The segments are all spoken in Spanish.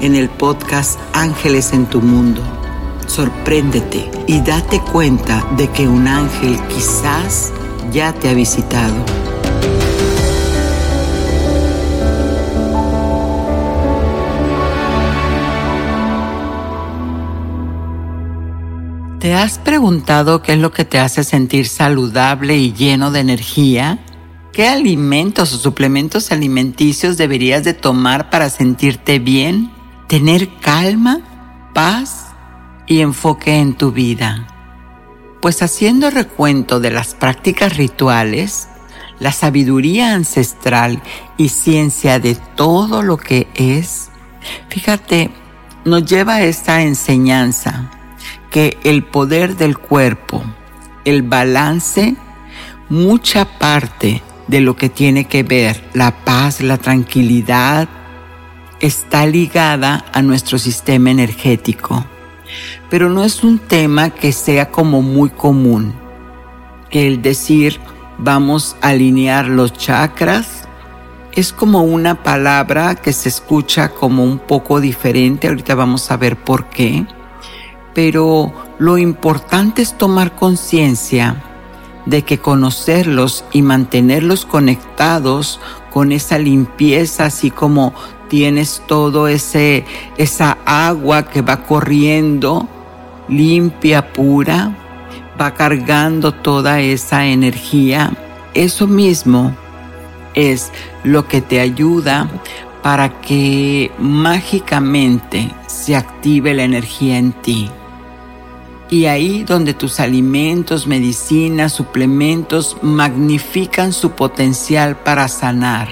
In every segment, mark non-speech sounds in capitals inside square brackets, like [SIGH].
en el podcast Ángeles en tu Mundo. Sorpréndete y date cuenta de que un ángel quizás ya te ha visitado. ¿Te has preguntado qué es lo que te hace sentir saludable y lleno de energía? ¿Qué alimentos o suplementos alimenticios deberías de tomar para sentirte bien? Tener calma, paz y enfoque en tu vida. Pues haciendo recuento de las prácticas rituales, la sabiduría ancestral y ciencia de todo lo que es, fíjate, nos lleva a esta enseñanza que el poder del cuerpo, el balance, mucha parte de lo que tiene que ver la paz, la tranquilidad, está ligada a nuestro sistema energético, pero no es un tema que sea como muy común, que el decir vamos a alinear los chakras es como una palabra que se escucha como un poco diferente, ahorita vamos a ver por qué, pero lo importante es tomar conciencia de que conocerlos y mantenerlos conectados con esa limpieza, así como tienes todo ese esa agua que va corriendo limpia, pura, va cargando toda esa energía. Eso mismo es lo que te ayuda para que mágicamente se active la energía en ti. Y ahí donde tus alimentos, medicinas, suplementos magnifican su potencial para sanar.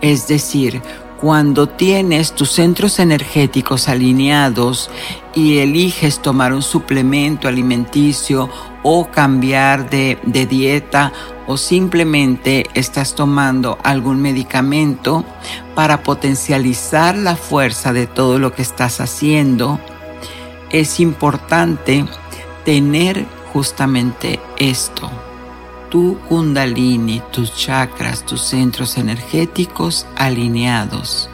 Es decir, cuando tienes tus centros energéticos alineados y eliges tomar un suplemento alimenticio o cambiar de, dieta o simplemente estás tomando algún medicamento para potencializar la fuerza de todo lo que estás haciendo, es importante tener justamente esto tu kundalini, tus chakras, tus centros energéticos alineados.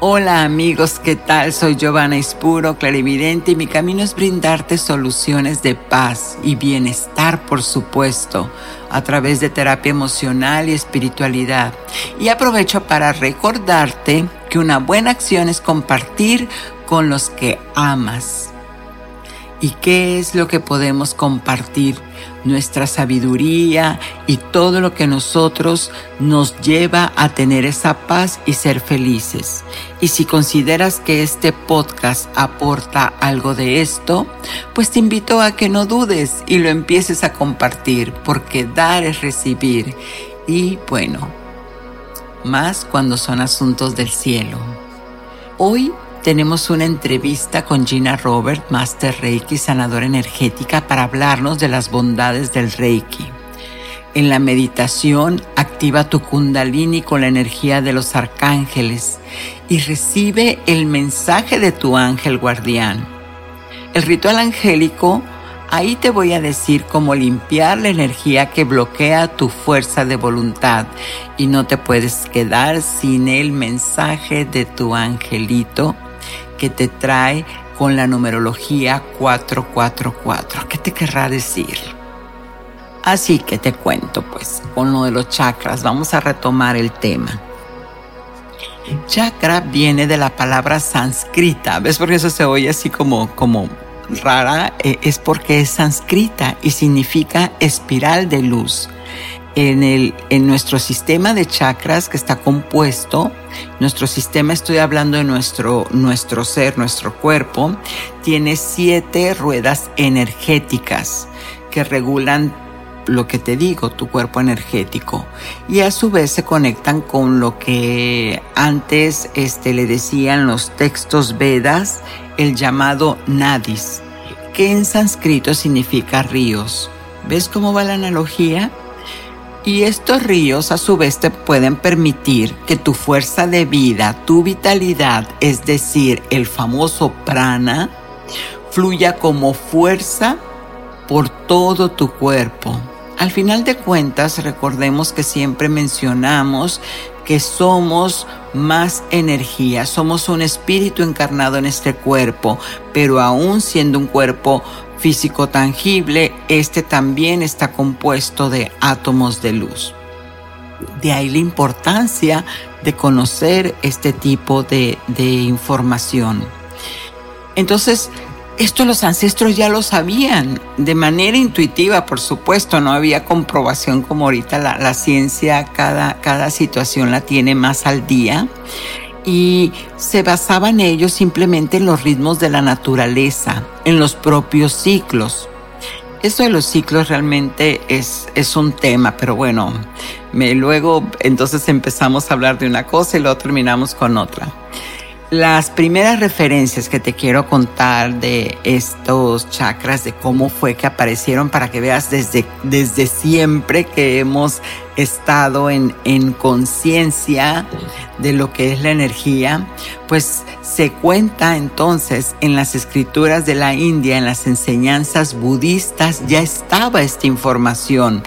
Hola amigos, ¿qué tal? Soy Giovanna Ispuro, clarividente y mi camino es brindarte soluciones de paz y bienestar, por supuesto, a través de terapia emocional y espiritualidad. Y aprovecho para recordarte que una buena acción es compartir con los que amas. ¿Y qué es lo que podemos compartir? nuestra sabiduría y todo lo que nosotros nos lleva a tener esa paz y ser felices. Y si consideras que este podcast aporta algo de esto, pues te invito a que no dudes y lo empieces a compartir, porque dar es recibir. Y bueno, más cuando son asuntos del cielo. Hoy tenemos una entrevista con Gina Robert, Master Reiki, sanadora energética, para hablarnos de las bondades del Reiki. En la meditación, activa tu kundalini con la energía de los arcángeles y recibe el mensaje de tu ángel guardián. El ritual angélico Ahí te voy a decir cómo limpiar la energía que bloquea tu fuerza de voluntad y no te puedes quedar sin el mensaje de tu angelito que te trae con la numerología 444. ¿Qué te querrá decir? Así que te cuento pues con lo de los chakras. Vamos a retomar el tema. Chakra viene de la palabra sánscrita. ¿Ves por qué eso se oye así como, como rara? Eh, es porque es sánscrita y significa espiral de luz. En, el, en nuestro sistema de chakras que está compuesto, nuestro sistema, estoy hablando de nuestro, nuestro ser, nuestro cuerpo, tiene siete ruedas energéticas que regulan lo que te digo, tu cuerpo energético. Y a su vez se conectan con lo que antes este, le decían los textos Vedas, el llamado Nadis, que en sánscrito significa ríos. ¿Ves cómo va la analogía? Y estos ríos a su vez te pueden permitir que tu fuerza de vida, tu vitalidad, es decir, el famoso prana, fluya como fuerza por todo tu cuerpo. Al final de cuentas, recordemos que siempre mencionamos que somos más energía, somos un espíritu encarnado en este cuerpo, pero aún siendo un cuerpo físico tangible, este también está compuesto de átomos de luz. De ahí la importancia de conocer este tipo de, información. Entonces, esto los ancestros ya lo sabían, de manera intuitiva, por supuesto, no había comprobación como ahorita la, ciencia, cada, cada situación la tiene más al día. Y se basaban ellos simplemente en los ritmos de la naturaleza, en los propios ciclos. Esto de los ciclos realmente es, es un tema, pero bueno, me, luego entonces empezamos a hablar de una cosa y luego terminamos con otra. Las primeras referencias que te quiero contar de estos chakras, de cómo fue que aparecieron, para que veas desde, desde siempre que hemos estado en, en conciencia de lo que es la energía, pues se cuenta entonces en las escrituras de la India, en las enseñanzas budistas, ya estaba esta información.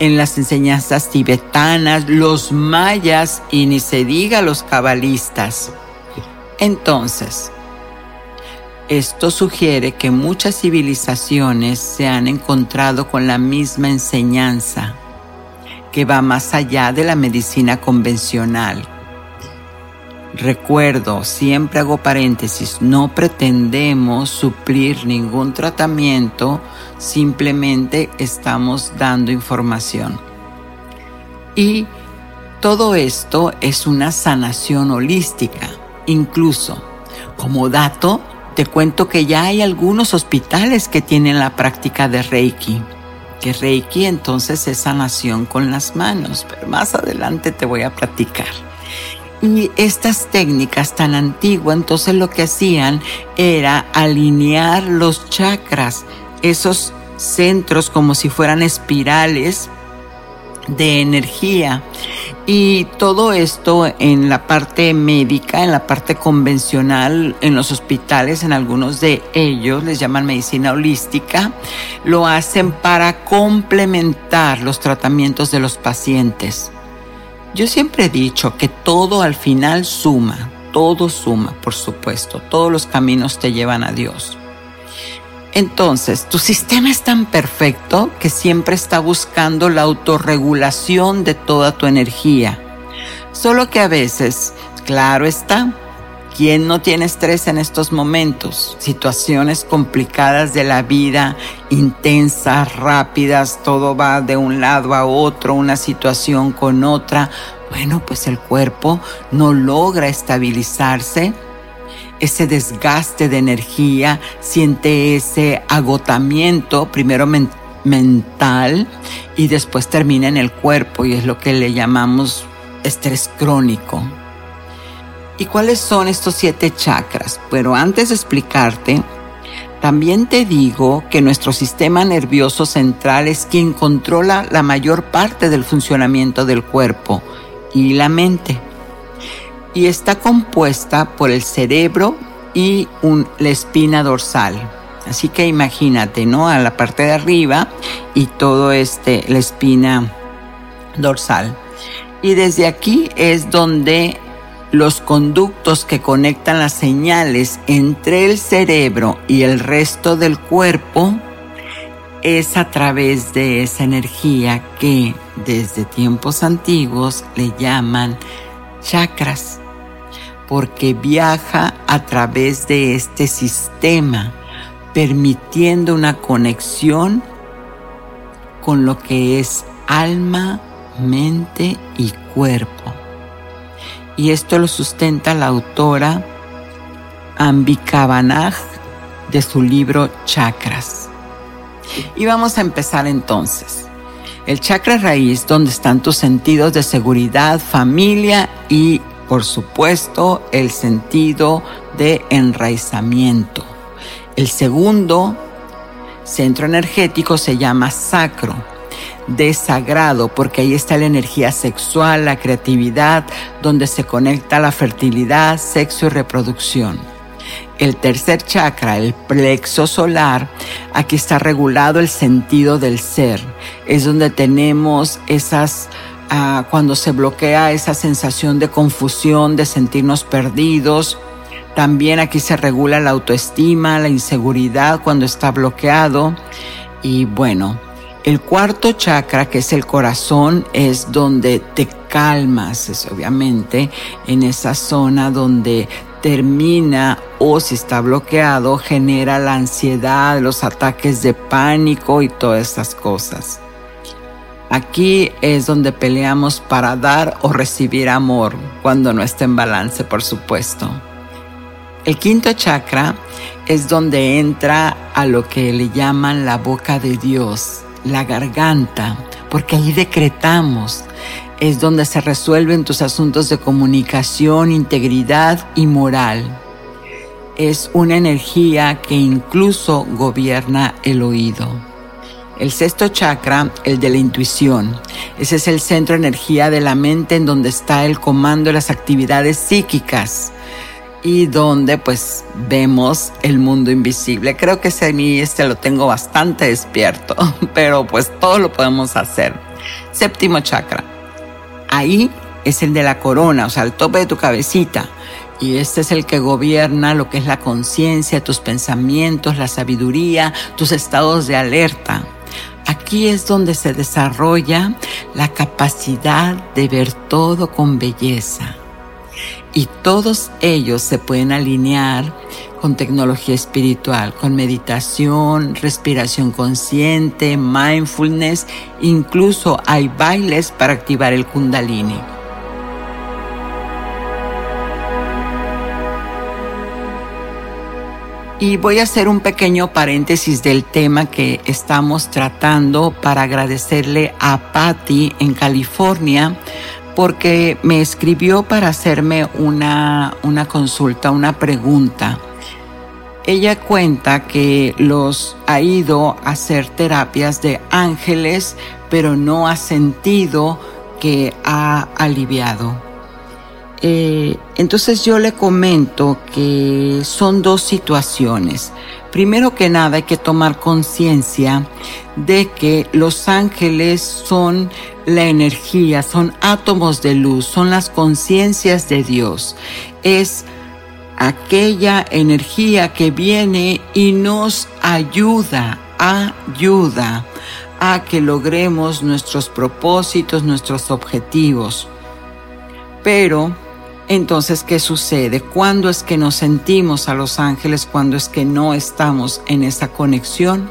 En las enseñanzas tibetanas, los mayas y ni se diga los cabalistas. Entonces, esto sugiere que muchas civilizaciones se han encontrado con la misma enseñanza, que va más allá de la medicina convencional. Recuerdo, siempre hago paréntesis, no pretendemos suplir ningún tratamiento, simplemente estamos dando información. Y todo esto es una sanación holística Incluso, como dato, te cuento que ya hay algunos hospitales que tienen la práctica de Reiki. Que Reiki entonces es sanación con las manos, pero más adelante te voy a platicar. Y estas técnicas tan antiguas, entonces lo que hacían era alinear los chakras, esos centros como si fueran espirales de energía. Y todo esto en la parte médica, en la parte convencional, en los hospitales, en algunos de ellos les llaman medicina holística, lo hacen para complementar los tratamientos de los pacientes. Yo siempre he dicho que todo al final suma, todo suma, por supuesto, todos los caminos te llevan a Dios. Entonces, tu sistema es tan perfecto que siempre está buscando la autorregulación de toda tu energía. Solo que a veces, claro está, ¿quién no tiene estrés en estos momentos? Situaciones complicadas de la vida, intensas, rápidas, todo va de un lado a otro, una situación con otra. Bueno, pues el cuerpo no logra estabilizarse ese desgaste de energía, siente ese agotamiento, primero mental y después termina en el cuerpo y es lo que le llamamos estrés crónico. ¿Y cuáles son estos siete chakras? Pero antes de explicarte, también te digo que nuestro sistema nervioso central es quien controla la mayor parte del funcionamiento del cuerpo y la mente y está compuesta por el cerebro y la espina dorsal. Así que imagínate, ¿no? A la parte de arriba y todo este, la espina dorsal. Y desde aquí es donde los conductos que conectan las señales entre el cerebro y el resto del cuerpo es a través de esa energía que desde tiempos antiguos le llaman chakras, porque viaja a través de este sistema, permitiendo una conexión con lo que es alma, mente y cuerpo. Y esto lo sustenta la autora Ambika Banaj de su libro Chakras. Y vamos a empezar entonces. El chakra raíz, donde están tus sentidos de seguridad, familia y, por supuesto, el sentido de enraizamiento. El segundo centro energético se llama sacro, de sagrado, porque ahí está la energía sexual, la creatividad, donde se conecta la fertilidad, sexo y reproducción. El tercer chakra, el plexo solar, aquí está regulado el sentido del ser. Es donde tenemos esas, cuando se bloquea esa sensación de confusión, de sentirnos perdidos. También aquí se regula la autoestima, la inseguridad cuando está bloqueado. Y bueno, el cuarto chakra, que es el corazón, es donde te calmas, es obviamente en esa zona donde termina o si está bloqueado genera la ansiedad, los ataques de pánico y todas estas cosas. Aquí es donde peleamos para dar o recibir amor cuando no está en balance, por supuesto. El quinto chakra es donde entra a lo que le llaman la boca de Dios, la garganta, porque ahí decretamos, es donde se resuelven tus asuntos de comunicación, integridad y moral. Es una energía que incluso gobierna el oído. El sexto chakra, el de la intuición. Ese es el centro de energía de la mente en donde está el comando de las actividades psíquicas y donde pues vemos el mundo invisible. Creo que ese a mí este lo tengo bastante despierto, [LAUGHS] pero pues todo lo podemos hacer. Séptimo chakra, ahí es el de la corona, o sea, el tope de tu cabecita. Y este es el que gobierna lo que es la conciencia, tus pensamientos, la sabiduría, tus estados de alerta. Aquí es donde se desarrolla la capacidad de ver todo con belleza. Y todos ellos se pueden alinear con tecnología espiritual, con meditación, respiración consciente, mindfulness, incluso hay bailes para activar el kundalini. Y voy a hacer un pequeño paréntesis del tema que estamos tratando para agradecerle a Patty en California porque me escribió para hacerme una, una consulta, una pregunta ella cuenta que los ha ido a hacer terapias de ángeles, pero no ha sentido que ha aliviado. Eh, entonces yo le comento que son dos situaciones. Primero que nada hay que tomar conciencia de que los ángeles son la energía, son átomos de luz, son las conciencias de Dios. Es aquella energía que viene y nos ayuda, ayuda a que logremos nuestros propósitos, nuestros objetivos. Pero, entonces, ¿qué sucede? ¿Cuándo es que nos sentimos a los ángeles? ¿Cuándo es que no estamos en esa conexión?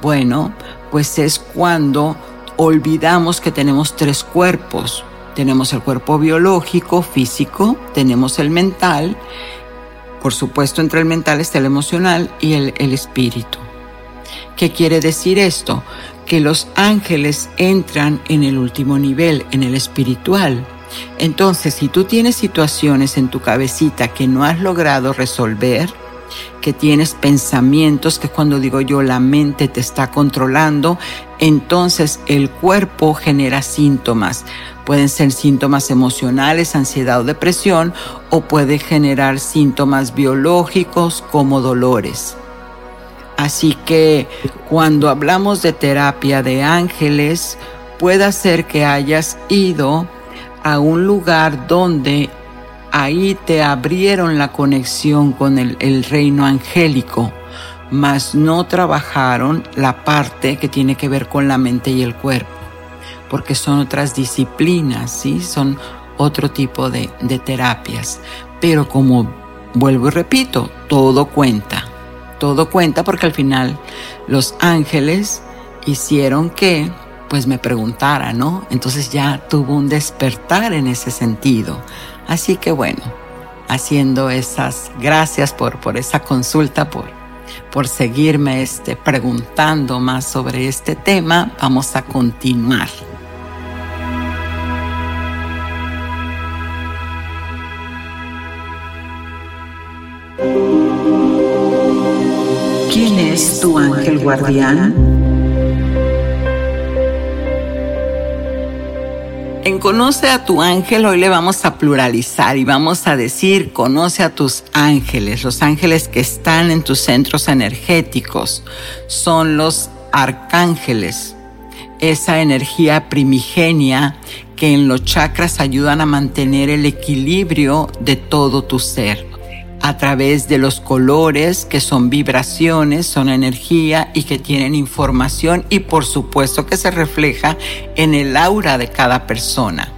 Bueno, pues es cuando olvidamos que tenemos tres cuerpos, tenemos el cuerpo biológico, físico, tenemos el mental, por supuesto entre el mental está el emocional y el, el espíritu. ¿Qué quiere decir esto? Que los ángeles entran en el último nivel, en el espiritual. Entonces, si tú tienes situaciones en tu cabecita que no has logrado resolver, que tienes pensamientos, que cuando digo yo la mente te está controlando, entonces el cuerpo genera síntomas. Pueden ser síntomas emocionales, ansiedad o depresión, o puede generar síntomas biológicos como dolores. Así que cuando hablamos de terapia de ángeles, puede ser que hayas ido a un lugar donde ahí te abrieron la conexión con el, reino angélico, mas no trabajaron la parte que tiene que ver con la mente y el cuerpo, porque son otras disciplinas, ¿sí? Son otro tipo de terapias. Pero como vuelvo y repito, todo cuenta, todo cuenta porque al final los ángeles hicieron que pues me preguntara, ¿no? Entonces ya tuvo un despertar en ese sentido. Así que bueno, haciendo esas gracias por, por esa consulta, por, por seguirme este, preguntando más sobre este tema, vamos a continuar. ¿Quién es tu ángel guardián? En Conoce a tu ángel hoy le vamos a pluralizar y vamos a decir conoce a tus ángeles. Los ángeles que están en tus centros energéticos son los arcángeles. Esa energía primigenia que en los chakras ayudan a mantener el equilibrio de todo tu ser a través de los colores que son vibraciones, son energía y que tienen información y por supuesto que se refleja en el aura de cada persona.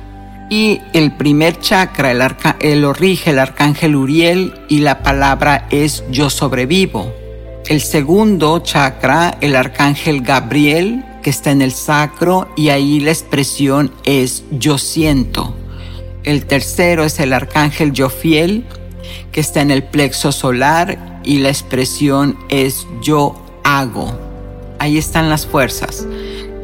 Y el primer chakra, el, arca, lo rige el arcángel Uriel y la palabra es yo sobrevivo. El segundo chakra, el arcángel Gabriel, que está en el sacro y ahí la expresión es yo siento. El tercero es el arcángel Jofiel, que está en el plexo solar y la expresión es yo hago. Ahí están las fuerzas.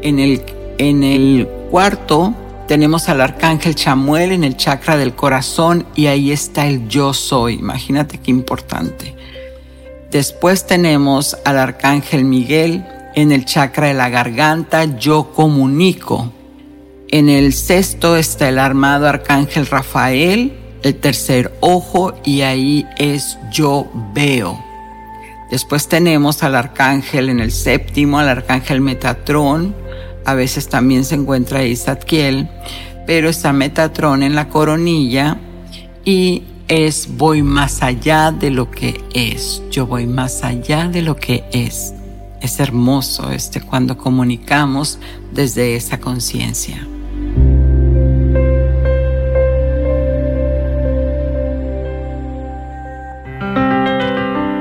En el, en el cuarto tenemos al arcángel Chamuel en el chakra del corazón y ahí está el yo soy. Imagínate qué importante. Después tenemos al arcángel Miguel en el chakra de la garganta, yo comunico. En el sexto está el armado arcángel Rafael el tercer ojo y ahí es yo veo. Después tenemos al arcángel en el séptimo, al arcángel Metatrón. A veces también se encuentra ahí Zadkiel, pero está Metatrón en la coronilla y es voy más allá de lo que es. Yo voy más allá de lo que es. Es hermoso este cuando comunicamos desde esa conciencia.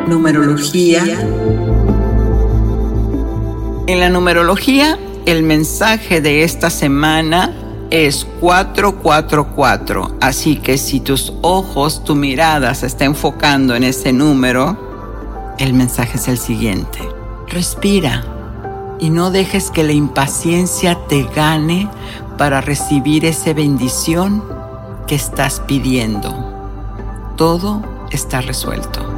Numerología. En la numerología, el mensaje de esta semana es 444. Así que si tus ojos, tu mirada se está enfocando en ese número, el mensaje es el siguiente. Respira y no dejes que la impaciencia te gane para recibir esa bendición que estás pidiendo. Todo está resuelto.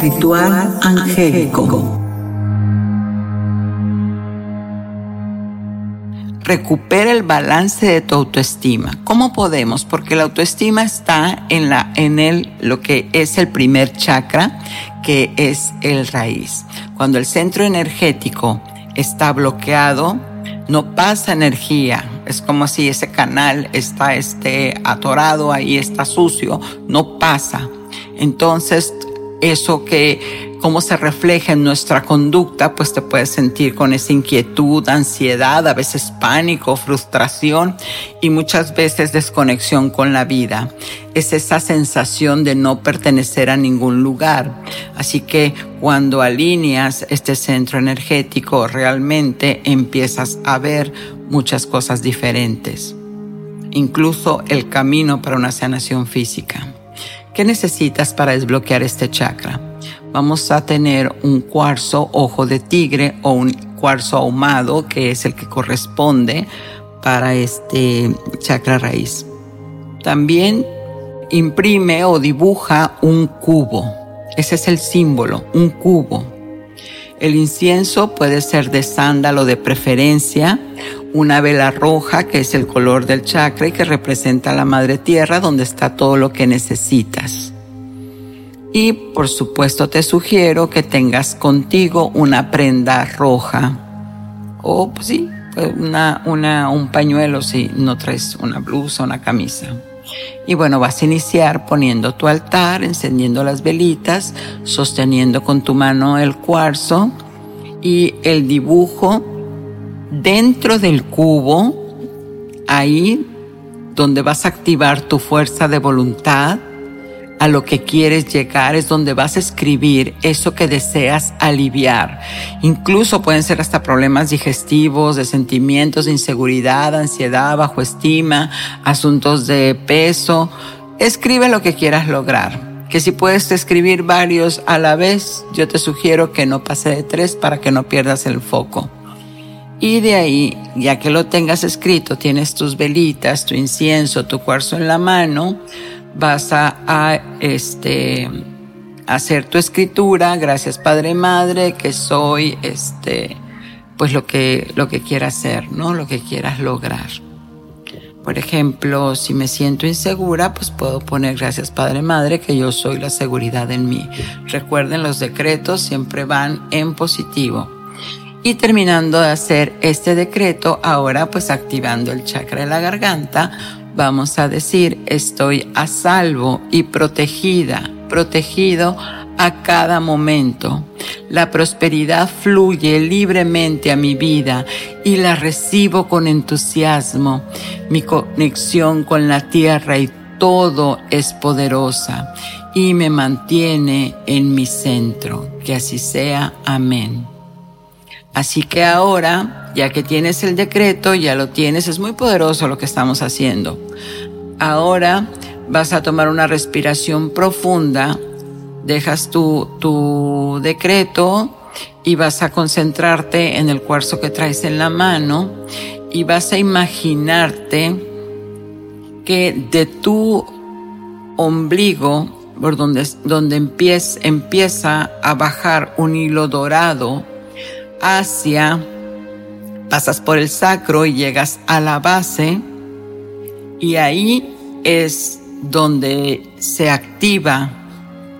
Ritual angélico. Recupera el balance de tu autoestima. ¿Cómo podemos? Porque la autoestima está en la en el lo que es el primer chakra, que es el raíz. Cuando el centro energético está bloqueado, no pasa energía. Es como si ese canal está este, atorado ahí, está sucio, no pasa. Entonces, eso que, cómo se refleja en nuestra conducta, pues te puedes sentir con esa inquietud, ansiedad, a veces pánico, frustración y muchas veces desconexión con la vida. Es esa sensación de no pertenecer a ningún lugar. Así que cuando alineas este centro energético, realmente empiezas a ver muchas cosas diferentes. Incluso el camino para una sanación física. ¿Qué necesitas para desbloquear este chakra? Vamos a tener un cuarzo ojo de tigre o un cuarzo ahumado, que es el que corresponde para este chakra raíz. También imprime o dibuja un cubo. Ese es el símbolo, un cubo. El incienso puede ser de sándalo de preferencia una vela roja que es el color del chakra y que representa la madre tierra donde está todo lo que necesitas. Y por supuesto te sugiero que tengas contigo una prenda roja o pues sí, una, una, un pañuelo si no traes una blusa, una camisa. Y bueno, vas a iniciar poniendo tu altar, encendiendo las velitas, sosteniendo con tu mano el cuarzo y el dibujo dentro del cubo, ahí donde vas a activar tu fuerza de voluntad, a lo que quieres llegar, es donde vas a escribir eso que deseas aliviar. Incluso pueden ser hasta problemas digestivos, de sentimientos de inseguridad, ansiedad, bajo estima, asuntos de peso. Escribe lo que quieras lograr. Que si puedes escribir varios a la vez, yo te sugiero que no pase de tres para que no pierdas el foco. Y de ahí, ya que lo tengas escrito, tienes tus velitas, tu incienso, tu cuarzo en la mano, vas a, este, hacer tu escritura, gracias Padre Madre, que soy, este, pues lo que, lo que quieras hacer, ¿no? Lo que quieras lograr. Por ejemplo, si me siento insegura, pues puedo poner gracias Padre Madre que yo soy la seguridad en mí. Recuerden, los decretos siempre van en positivo. Y terminando de hacer este decreto, ahora pues activando el chakra de la garganta, vamos a decir, estoy a salvo y protegida, protegido a cada momento. La prosperidad fluye libremente a mi vida y la recibo con entusiasmo. Mi conexión con la tierra y todo es poderosa y me mantiene en mi centro. Que así sea. Amén. Así que ahora, ya que tienes el decreto, ya lo tienes, es muy poderoso lo que estamos haciendo. Ahora vas a tomar una respiración profunda, dejas tu, tu decreto y vas a concentrarte en el cuarzo que traes en la mano y vas a imaginarte que de tu ombligo, por donde, donde empieza, empieza a bajar un hilo dorado, hacia, pasas por el sacro y llegas a la base y ahí es donde se activa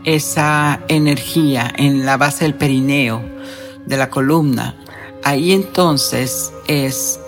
esa energía en la base del perineo de la columna. Ahí entonces es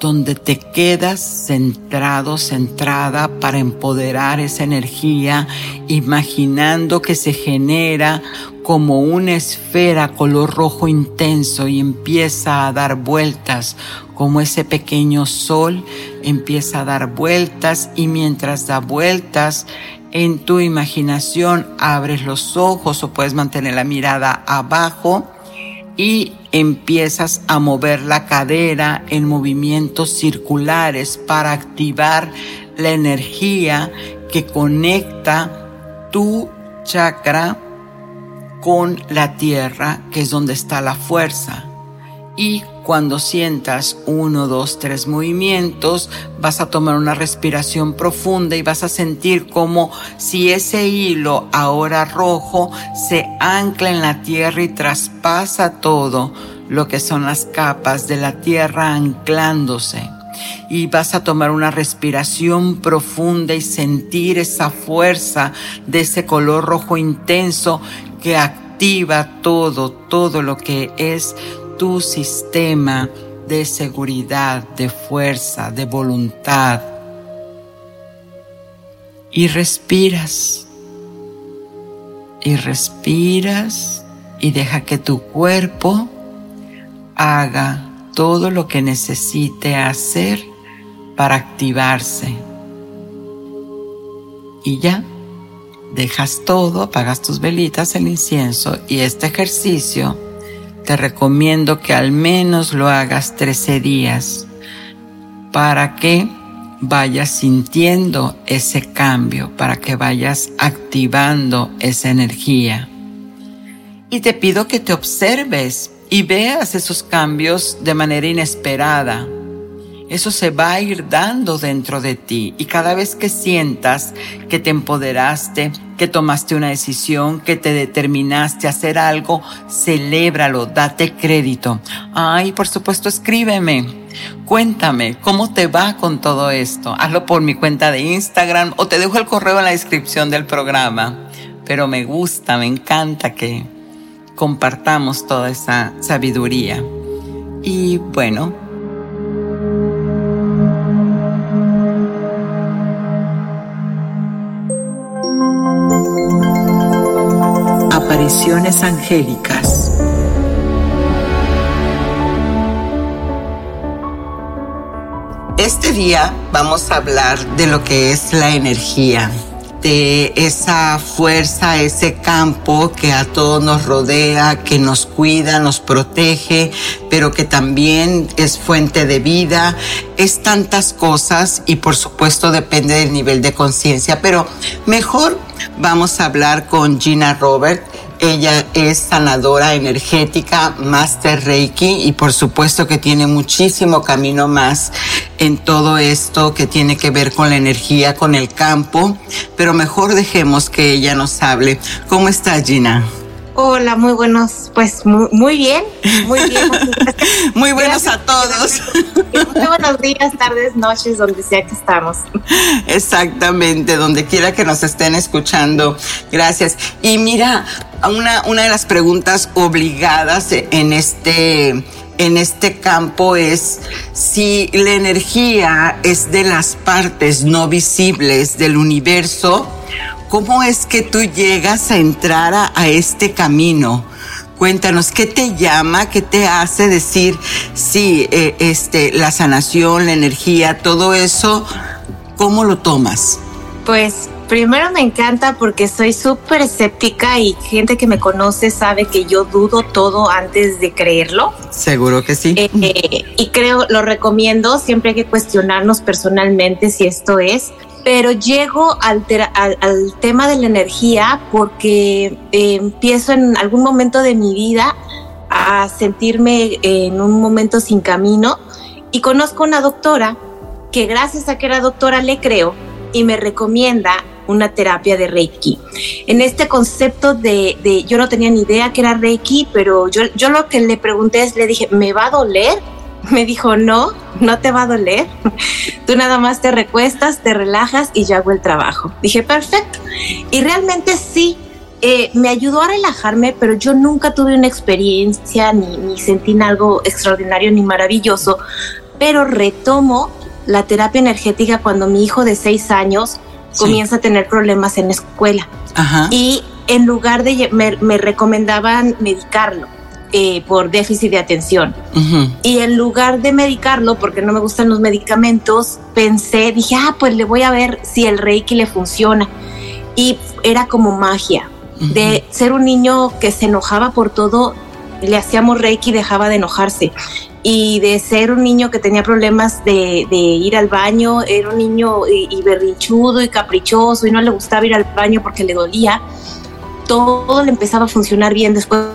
donde te quedas centrado, centrada para empoderar esa energía, imaginando que se genera como una esfera color rojo intenso y empieza a dar vueltas, como ese pequeño sol empieza a dar vueltas y mientras da vueltas, en tu imaginación abres los ojos o puedes mantener la mirada abajo y empiezas a mover la cadera en movimientos circulares para activar la energía que conecta tu chakra con la tierra, que es donde está la fuerza. Y cuando sientas uno, dos, tres movimientos, vas a tomar una respiración profunda y vas a sentir como si ese hilo ahora rojo se ancla en la tierra y traspasa todo lo que son las capas de la tierra anclándose. Y vas a tomar una respiración profunda y sentir esa fuerza de ese color rojo intenso que activa todo, todo lo que es tu sistema de seguridad, de fuerza, de voluntad. Y respiras. Y respiras y deja que tu cuerpo haga todo lo que necesite hacer para activarse. Y ya dejas todo, apagas tus velitas, el incienso y este ejercicio te recomiendo que al menos lo hagas 13 días para que vayas sintiendo ese cambio, para que vayas activando esa energía. Y te pido que te observes y veas esos cambios de manera inesperada eso se va a ir dando dentro de ti y cada vez que sientas que te empoderaste, que tomaste una decisión, que te determinaste a hacer algo, celébralo, date crédito. Ay, por supuesto, escríbeme. Cuéntame cómo te va con todo esto. Hazlo por mi cuenta de Instagram o te dejo el correo en la descripción del programa. Pero me gusta, me encanta que compartamos toda esa sabiduría. Y bueno, Apariciones angélicas. Este día vamos a hablar de lo que es la energía, de esa fuerza, ese campo que a todos nos rodea, que nos cuida, nos protege, pero que también es fuente de vida, es tantas cosas y por supuesto depende del nivel de conciencia, pero mejor vamos a hablar con Gina Robert. Ella es sanadora energética, Master Reiki y por supuesto que tiene muchísimo camino más en todo esto que tiene que ver con la energía, con el campo, pero mejor dejemos que ella nos hable. ¿Cómo está Gina? Hola, muy buenos, pues muy, muy bien, muy bien. [LAUGHS] muy buenos a todos. Muy buenos días, tardes, noches, donde sea que estamos. Exactamente, donde quiera que nos estén escuchando. Gracias. Y mira, una, una de las preguntas obligadas en este en este campo es si la energía es de las partes no visibles del universo, ¿cómo es que tú llegas a entrar a, este camino? Cuéntanos, ¿qué te llama, qué te hace decir, sí, eh, este, la sanación, la energía, todo eso, ¿cómo lo tomas? Pues Primero me encanta porque soy súper escéptica y gente que me conoce sabe que yo dudo todo antes de creerlo. Seguro que sí. Eh, y creo, lo recomiendo, siempre hay que cuestionarnos personalmente si esto es. Pero llego al, al, tema de la energía porque eh, empiezo en algún momento de mi vida a sentirme en un momento sin camino y conozco una doctora que gracias a que era doctora le creo y me recomienda una terapia de Reiki. En este concepto de, yo no tenía ni idea que era Reiki, pero yo, yo lo que le pregunté es, le dije, ¿me va a doler? [LAUGHS] Me dijo, no, no te va a doler. [LAUGHS] Tú nada más te recuestas, te relajas y yo hago el trabajo. Dije, perfecto. Y realmente sí, eh, me ayudó a relajarme, pero yo nunca tuve una experiencia ni, ni sentí algo extraordinario ni maravilloso. Pero retomo la terapia energética cuando mi hijo de seis años comienza a tener problemas en la escuela. Y en lugar de, me, recomendaban medicarlo. Eh, por déficit de atención. Y en lugar de medicarlo, porque no me gustan los medicamentos, pensé, dije, ah, pues le voy a ver si el Reiki le funciona. Y era como magia, de ser un niño que se enojaba por todo, le hacíamos Reiki y dejaba de enojarse y de ser un niño que tenía problemas de, ir al baño, era un niño y, y, berrinchudo y caprichoso y no le gustaba ir al baño porque le dolía, todo le empezaba a funcionar bien después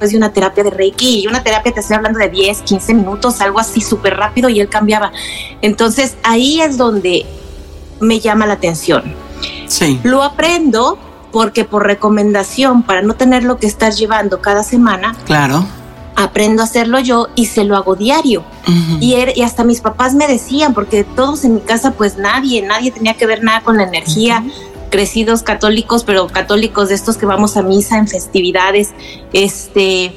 de una terapia de Reiki y una terapia te estoy hablando de 10, 15 minutos, algo así súper rápido y él cambiaba. Entonces ahí es donde me llama la atención. Sí. Lo aprendo porque por recomendación, para no tener lo que estás llevando cada semana, claro aprendo a hacerlo yo y se lo hago diario. y, er, y, hasta mis papás me decían, porque todos en mi casa, pues nadie, nadie tenía que ver nada con la energía. Crecidos católicos, pero católicos de estos que vamos a misa en festividades, este,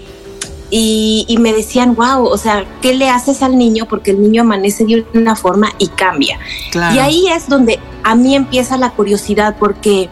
y, me decían, wow, o sea, ¿qué le haces al niño? Porque el niño amanece de una forma y cambia. Y ahí es donde a mí empieza la curiosidad, porque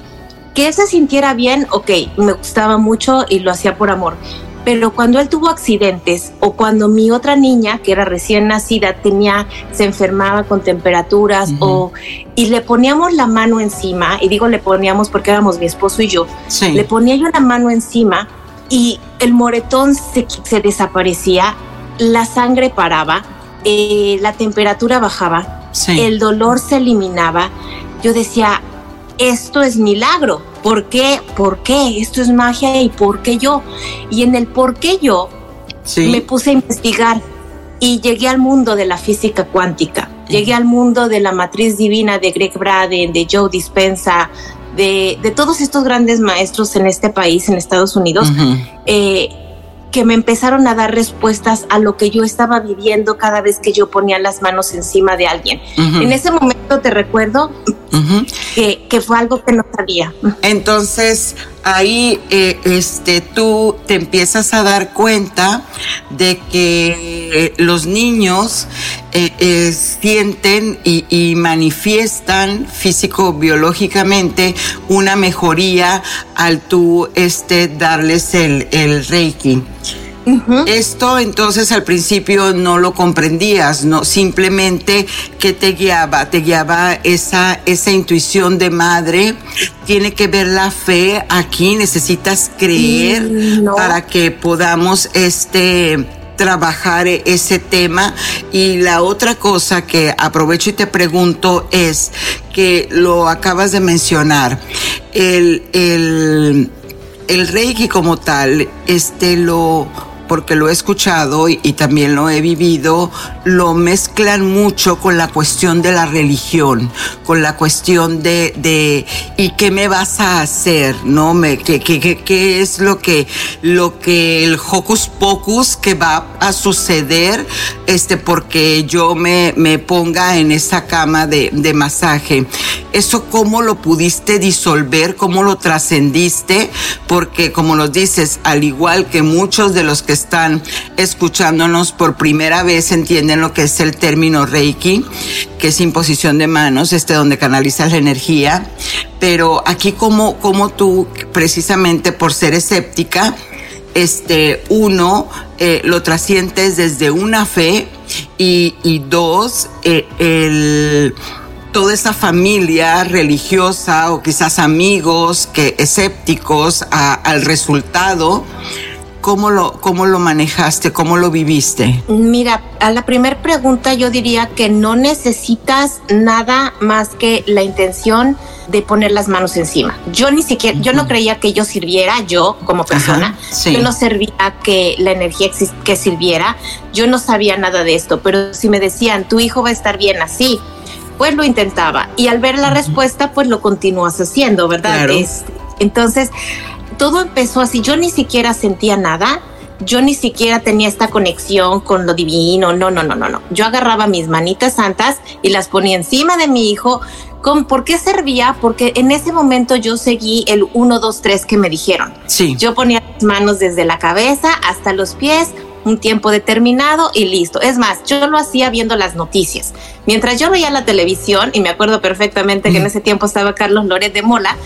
que se sintiera bien, ok, me gustaba mucho y lo hacía por amor, pero cuando él tuvo accidentes o cuando mi otra niña, que era recién nacida, tenía, se enfermaba con temperaturas o y le poníamos la mano encima, y digo le poníamos porque éramos mi esposo y yo, le ponía yo la mano encima y el moretón se, se desaparecía, la sangre paraba, eh, la temperatura bajaba, el dolor se eliminaba. Yo decía, esto es milagro. ¿Por qué? ¿Por qué? Esto es magia y ¿por qué yo? Y en el por qué yo me puse a investigar y llegué al mundo de la física cuántica. Llegué al mundo de la matriz divina de Greg Braden, de Joe Dispensa, de, de todos estos grandes maestros en este país, en Estados Unidos, eh, que me empezaron a dar respuestas a lo que yo estaba viviendo cada vez que yo ponía las manos encima de alguien. En ese momento te recuerdo que, que, fue algo que no sabía. Entonces ahí eh, este, tú te empiezas a dar cuenta de que los niños eh, eh, sienten y, y manifiestan físico-biológicamente una mejoría al tú este, darles el, el reiki. Esto entonces al principio no lo comprendías, no simplemente que te guiaba, te guiaba esa esa intuición de madre. Tiene que ver la fe aquí, necesitas creer Mm, para que podamos este trabajar ese tema. Y la otra cosa que aprovecho y te pregunto es que lo acabas de mencionar. El el el reiki como tal este lo porque lo he escuchado y, también lo he vivido, lo mezclan mucho con la cuestión de la religión, con la cuestión de, de ¿y qué me vas a hacer? ¿No? Me, ¿qué, qué, qué, qué es lo que, lo que el hocus pocus que va a suceder este, porque yo me, me ponga en esa cama de, de masaje? ¿Eso cómo lo pudiste disolver? ¿Cómo lo trascendiste? Porque como nos dices, al igual que muchos de los que están escuchándonos por primera vez entienden lo que es el término Reiki, que es imposición de manos, este donde canalizas la energía. Pero aquí como, como tú, precisamente por ser escéptica, este, uno, eh, lo trascientes desde una fe y, dos, eh, el toda esa familia religiosa o quizás amigos que escépticos al resultado, ¿cómo lo, ¿cómo lo manejaste? ¿Cómo lo viviste? Mira, a la primera pregunta yo diría que no necesitas nada más que la intención de poner las manos encima. Yo ni siquiera, uh -huh. yo no creía que yo sirviera, yo como persona, Ajá, sí. yo no servía que la energía que sirviera, yo no sabía nada de esto, pero si me decían, tu hijo va a estar bien así, pues lo intentaba. Y al ver la uh -huh. respuesta, pues lo continúas haciendo, ¿verdad? Claro. Es, entonces, todo empezó así, yo ni siquiera sentía nada, yo ni siquiera tenía esta conexión con lo divino, no, no, no, no, no. Yo agarraba mis manitas santas y las ponía encima de mi hijo. ¿Con, ¿Por qué servía? Porque en ese momento yo seguí el 1, 2, 3 que me dijeron. Sí. Yo ponía las manos desde la cabeza hasta los pies, un tiempo determinado y listo. Es más, yo lo hacía viendo las noticias. Mientras yo veía la televisión, y me acuerdo perfectamente que en ese tiempo estaba Carlos Loret de Mola,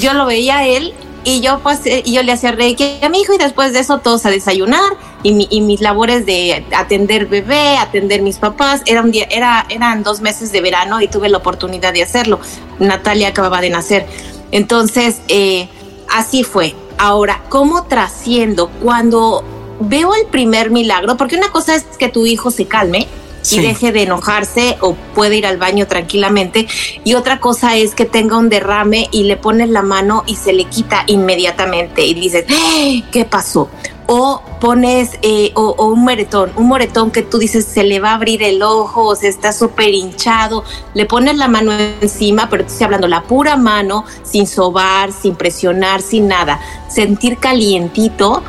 yo lo veía a él y yo pues y yo le hacía reiki a mi hijo y después de eso todos a desayunar y, mi, y mis labores de atender bebé, atender mis papás, era un día, era, eran dos meses de verano y tuve la oportunidad de hacerlo. Natalia acababa de nacer. Entonces, eh, así fue. Ahora, ¿cómo trasciendo cuando veo el primer milagro? Porque una cosa es que tu hijo se calme, Sí. y deje de enojarse o puede ir al baño tranquilamente. Y otra cosa es que tenga un derrame y le pones la mano y se le quita inmediatamente y dices, ¡Eh! ¿qué pasó? O pones eh, o, o, un moretón, un moretón que tú dices se le va a abrir el ojo, o se está súper hinchado, le pones la mano encima, pero te estoy hablando la pura mano, sin sobar, sin presionar, sin nada, sentir calientito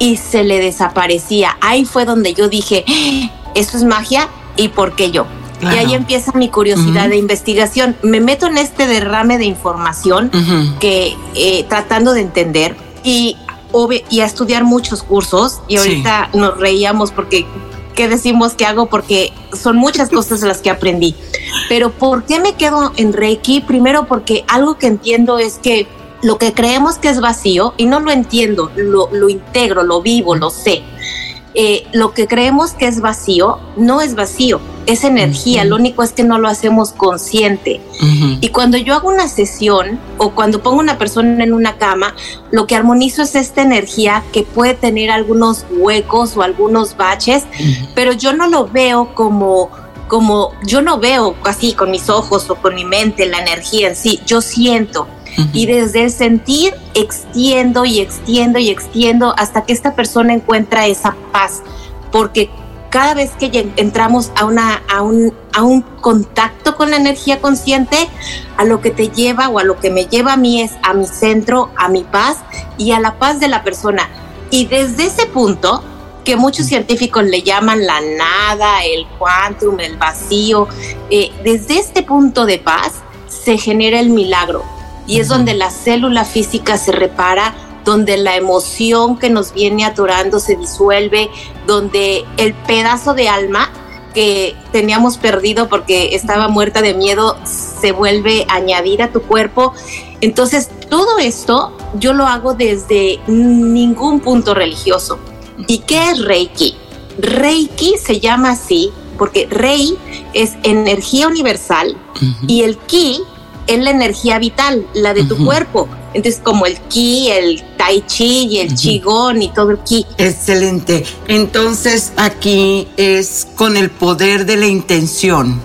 y se le desaparecía. Ahí fue donde yo dije, ¡Eh! ¿eso es magia? Y por qué yo. Claro. Y ahí empieza mi curiosidad uh -huh. de investigación. Me meto en este derrame de información uh -huh. que eh, tratando de entender y, y a estudiar muchos cursos. Y ahorita sí. nos reíamos porque qué decimos que hago porque son muchas [LAUGHS] cosas las que aprendí. Pero ¿por qué me quedo en Reiki? Primero porque algo que entiendo es que lo que creemos que es vacío, y no lo entiendo, lo, lo integro, lo vivo, lo sé eh, lo que creemos que es vacío no es vacío, es energía, uh -huh. lo único es que no lo hacemos consciente. Uh -huh. Y cuando yo hago una sesión o cuando pongo una persona en una cama, lo que armonizo es esta energía que puede tener algunos huecos o algunos baches, uh -huh. pero yo no lo veo como como yo no veo así con mis ojos o con mi mente la energía en sí, yo siento. Uh -huh. Y desde el sentir extiendo y extiendo y extiendo hasta que esta persona encuentra esa paz. Porque cada vez que entramos a, una, a, un, a un contacto con la energía consciente, a lo que te lleva o a lo que me lleva a mí es a mi centro, a mi paz y a la paz de la persona. Y desde ese punto, que muchos científicos le llaman la nada, el quantum, el vacío, eh, desde este punto de paz se genera el milagro. Y es donde la célula física se repara, donde la emoción que nos viene atorando se disuelve, donde el pedazo de alma que teníamos perdido porque estaba muerta de miedo se vuelve a añadir a tu cuerpo. Entonces, todo esto yo lo hago desde ningún punto religioso. ¿Y qué es Reiki? Reiki se llama así porque Rei es energía universal y el Ki es la energía vital, la de tu cuerpo. Entonces, como el ki, el tai chi y el qigong y todo el ki. Excelente. Entonces, aquí es con el poder de la intención.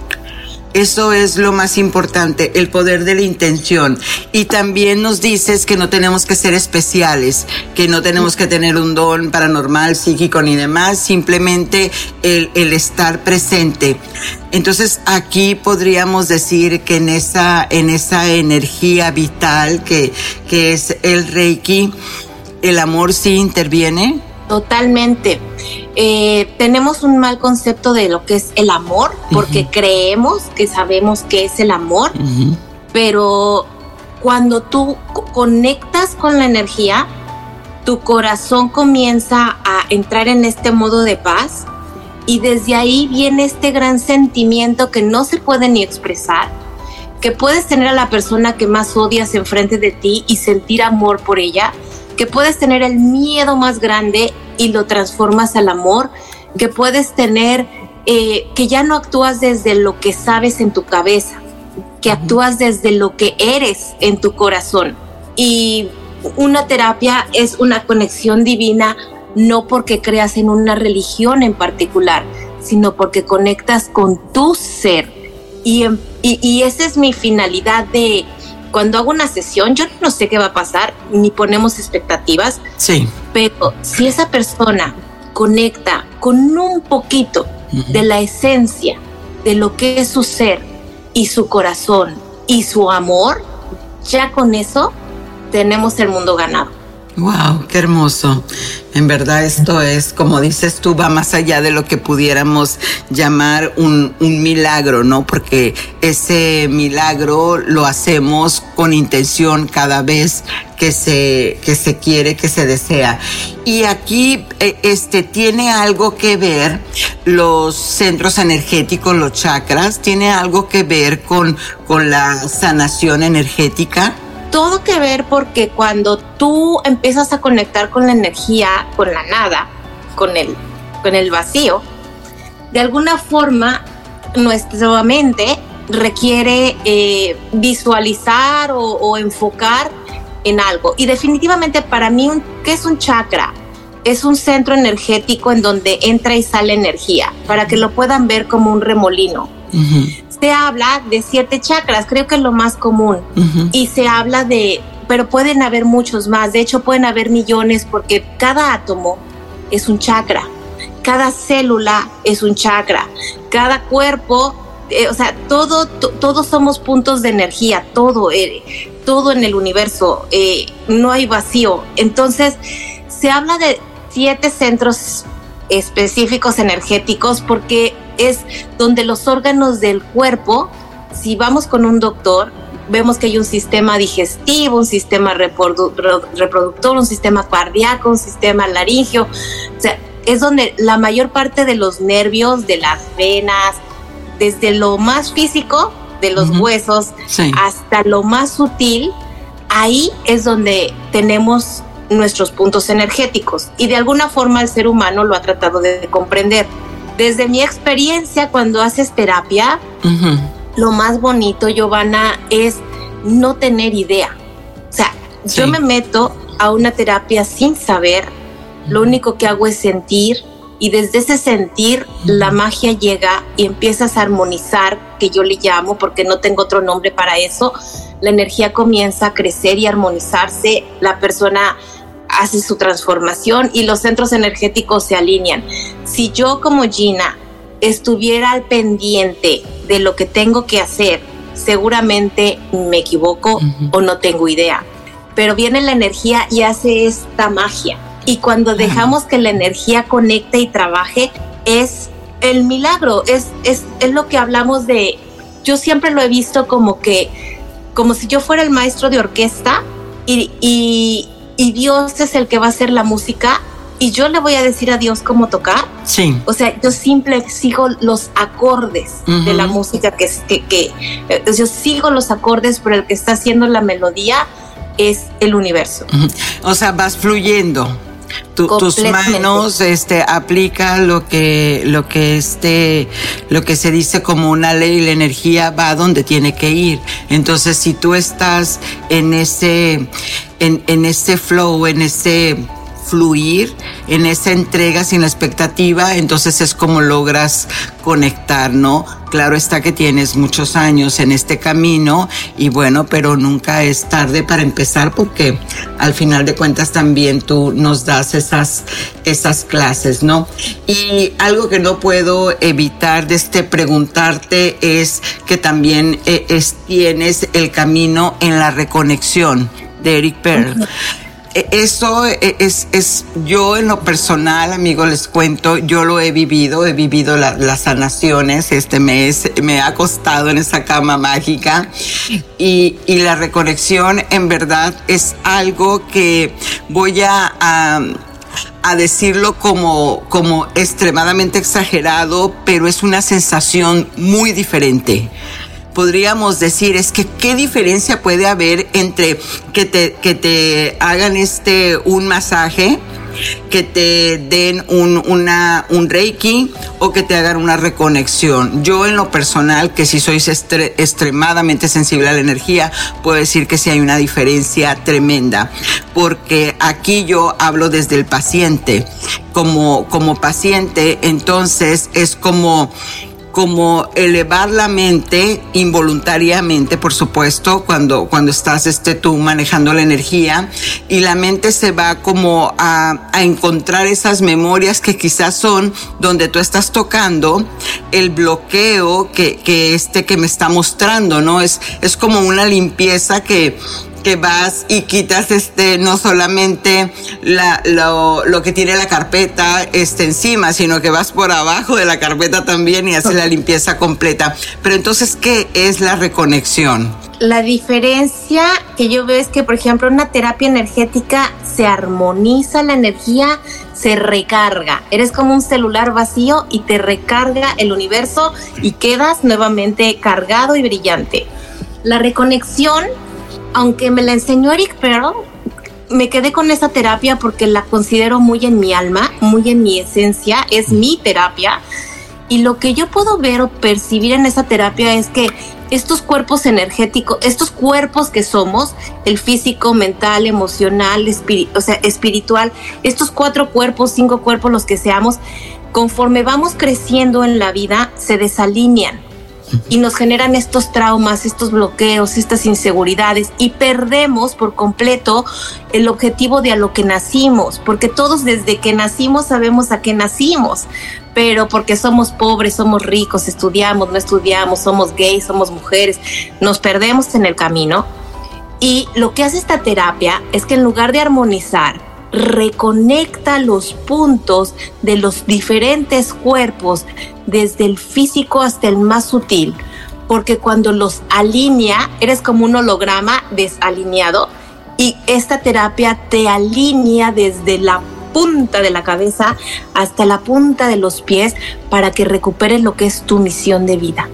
Eso es lo más importante, el poder de la intención. Y también nos dices que no tenemos que ser especiales, que no tenemos que tener un don paranormal, psíquico ni demás, simplemente el, el estar presente. Entonces aquí podríamos decir que en esa, en esa energía vital que, que es el Reiki, el amor sí interviene. Totalmente. Eh, tenemos un mal concepto de lo que es el amor, porque creemos que sabemos qué es el amor, pero cuando tú conectas con la energía, tu corazón comienza a entrar en este modo de paz y desde ahí viene este gran sentimiento que no se puede ni expresar, que puedes tener a la persona que más odias enfrente de ti y sentir amor por ella, que puedes tener el miedo más grande y lo transformas al amor, que puedes tener, eh, que ya no actúas desde lo que sabes en tu cabeza, que actúas desde lo que eres en tu corazón. Y una terapia es una conexión divina, no porque creas en una religión en particular, sino porque conectas con tu ser. Y, y, y esa es mi finalidad de, cuando hago una sesión, yo no sé qué va a pasar, ni ponemos expectativas. Sí. Pero si esa persona conecta con un poquito de la esencia de lo que es su ser y su corazón y su amor, ya con eso tenemos el mundo ganado. Wow, qué hermoso. En verdad esto es, como dices tú, va más allá de lo que pudiéramos llamar un, un, milagro, ¿no? Porque ese milagro lo hacemos con intención cada vez que se, que se quiere, que se desea. Y aquí, eh, este, tiene algo que ver los centros energéticos, los chakras, tiene algo que ver con, con la sanación energética todo que ver porque cuando tú empiezas a conectar con la energía, con la nada, con el, con el vacío, de alguna forma nuestra mente requiere eh, visualizar o, enfocar en algo. Y definitivamente para mí, ¿qué es un chakra? Es un centro energético en donde entra y sale energía, para que lo puedan ver como un remolino se habla de siete chakras, creo que es lo más común. Y se habla de, pero pueden haber muchos más, de hecho pueden haber millones porque cada átomo es un chakra, cada célula es un chakra, cada cuerpo, eh, o sea, todo, todos somos puntos de energía, todo, eh, todo en el universo, eh, no hay vacío. Entonces, se habla de siete centros específicos energéticos porque es donde los órganos del cuerpo, si vamos con un doctor, vemos que hay un sistema digestivo, un sistema reproductor, un sistema cardíaco, un sistema laringio. O sea, es donde la mayor parte de los nervios, de las venas, desde lo más físico, de los huesos, hasta lo más sutil, ahí es donde tenemos nuestros puntos energéticos. Y de alguna forma el ser humano lo ha tratado de comprender desde mi experiencia cuando haces terapia, lo más bonito, Giovanna, es no tener idea. O sea, yo me meto a una terapia sin saber, lo único que hago es sentir y desde ese sentir la magia llega y empiezas a armonizar, que yo le llamo porque no tengo otro nombre para eso. La energía comienza a crecer y armonizarse, la persona hace su transformación y los centros energéticos se alinean. si yo como Gina estuviera al pendiente de lo que tengo que hacer, seguramente me equivoco o no tengo idea. Pero viene la energía y hace esta magia. Y cuando dejamos que la energía conecte y trabaje, es el milagro, es, es, es lo que hablamos de, yo siempre lo he visto como que, como si yo fuera el maestro de orquesta y, y, y Dios es el que va a hacer la música y yo le voy a decir a Dios cómo tocar. Sí. O sea, yo simple sigo los acordes de la música que, que, que eh, yo sigo los acordes, pero el que está haciendo la melodía es el universo. O sea, vas fluyendo. Tus manos este aplica lo que lo que este lo que se dice como una ley la energía va donde tiene que ir. Entonces si tú estás en ese en, en ese flow en ese fluir en esa entrega sin la expectativa, entonces es como logras conectar, ¿no? Claro está que tienes muchos años en este camino y bueno, pero nunca es tarde para empezar porque al final de cuentas también tú nos das esas, esas clases, ¿no? Y algo que no puedo evitar de este preguntarte es que también eh, es, tienes el camino en la reconexión de Eric Pearl. Eso e, es, es, yo en lo personal, amigo, les cuento, yo lo he vivido, he vivido las sanaciones este mes, me ha costado en esa cama mágica y, y la reconexión en verdad es algo que voy a, a a decirlo como, como extremadamente exagerado, pero es una sensación muy diferente podríamos decir es que qué diferencia puede haber entre que te, que te hagan este un masaje, que te den un, una, un reiki o que te hagan una reconexión. Yo en lo personal, que si soy extremadamente sensible a la energía, puedo decir que sí hay una diferencia tremenda, porque aquí yo hablo desde el paciente. Como, como paciente, entonces es como como elevar la mente involuntariamente, por supuesto, cuando, cuando estás este, tú manejando la energía y la mente se va como a, a encontrar esas memorias que quizás son donde tú estás tocando el bloqueo que, que este que me está mostrando, ¿no? Es, es como una limpieza que, que vas y quitas este no solamente la, lo, lo, que tiene la carpeta este encima, sino que vas por abajo de la carpeta también y haces la limpieza completa. Pero entonces, ¿qué es la reconexión? La diferencia que yo veo es que, por ejemplo, una terapia energética se armoniza la energía, se recarga. Eres como un celular vacío y te recarga el universo y quedas nuevamente cargado y brillante. La reconexión aunque me la enseñó Eric Pearl, me quedé con esa terapia porque la considero muy en mi alma, muy en mi esencia, es mi terapia. Y lo que yo puedo ver o percibir en esa terapia es que estos cuerpos energéticos, estos cuerpos que somos, el físico, mental, emocional, o sea, espiritual, estos cuatro cuerpos, cinco cuerpos, los que seamos, conforme vamos creciendo en la vida, se desalinean y nos generan estos traumas, estos bloqueos, estas inseguridades y perdemos por completo el objetivo de a lo que nacimos, porque todos desde que nacimos sabemos a qué nacimos, pero porque somos pobres, somos ricos, estudiamos, no estudiamos, somos gays, somos mujeres, nos perdemos en el camino. Y lo que hace esta terapia es que en lugar de armonizar, reconecta los puntos de los diferentes cuerpos, desde el físico hasta el más sutil, porque cuando los alinea, eres como un holograma desalineado y esta terapia te alinea desde la punta de la cabeza hasta la punta de los pies para que recuperes lo que es tu misión de vida.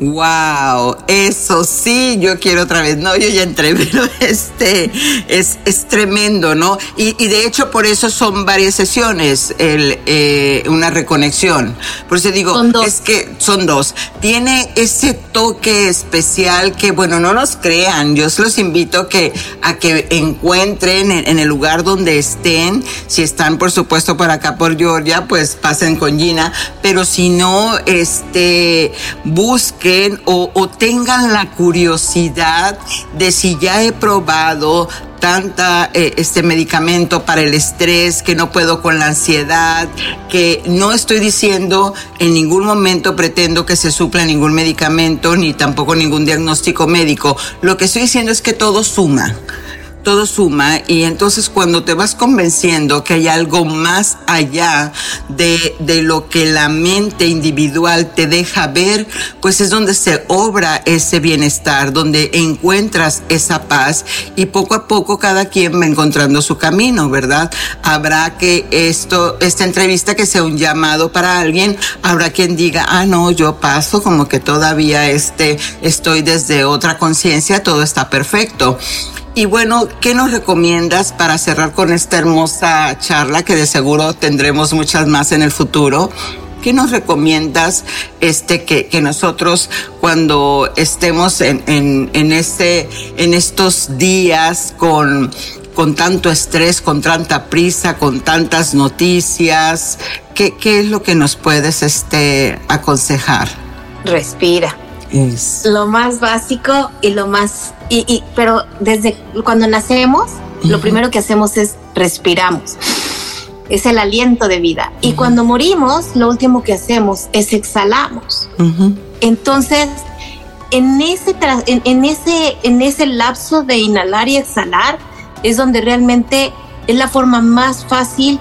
Wow, eso sí, yo quiero otra vez. No, yo ya entré, [LAUGHS] pero este es, es tremendo, ¿no? Y, y, de hecho por eso son varias sesiones, el, eh, una reconexión. Por eso digo, es que son dos. Tiene ese toque especial que, bueno, no nos crean. Yo los invito que, a que encuentren en, en el lugar donde estén. Si están, por supuesto, por acá por Georgia, pues pasen con Gina. Pero si no, este, busquen o tengan la curiosidad de si ya he probado tanta eh, este medicamento para el estrés, que no puedo con la ansiedad, que no estoy diciendo en ningún momento pretendo que se supla ningún medicamento ni tampoco ningún diagnóstico médico. Lo que estoy diciendo es que todo suma todo suma y entonces cuando te vas convenciendo que hay algo más allá de, de, lo que la mente individual te deja ver, pues es donde se obra ese bienestar, donde encuentras esa paz y poco a poco cada quien va encontrando su camino, ¿verdad? Habrá que esto, esta entrevista que sea un llamado para alguien, habrá quien diga, ah, no, yo paso como que todavía este, estoy desde otra conciencia, todo está perfecto. Y bueno, ¿qué nos recomiendas para cerrar con esta hermosa charla que de seguro tendremos muchas más en el futuro? ¿Qué nos recomiendas este, que, nosotros cuando estemos en, en, en, este, en estos días con, con tanto estrés, con tanta prisa, con tantas noticias, ¿qué, qué es lo que nos puedes este, aconsejar? Respira. Es. Lo más básico y lo más y, y, pero desde cuando nacemos, uh -huh. lo primero que hacemos es respiramos. Es el aliento de vida. Uh -huh. Y cuando morimos, lo último que hacemos es exhalamos. Uh -huh. Entonces, en ese, en, en, ese, en ese lapso de inhalar y exhalar es donde realmente es la forma más fácil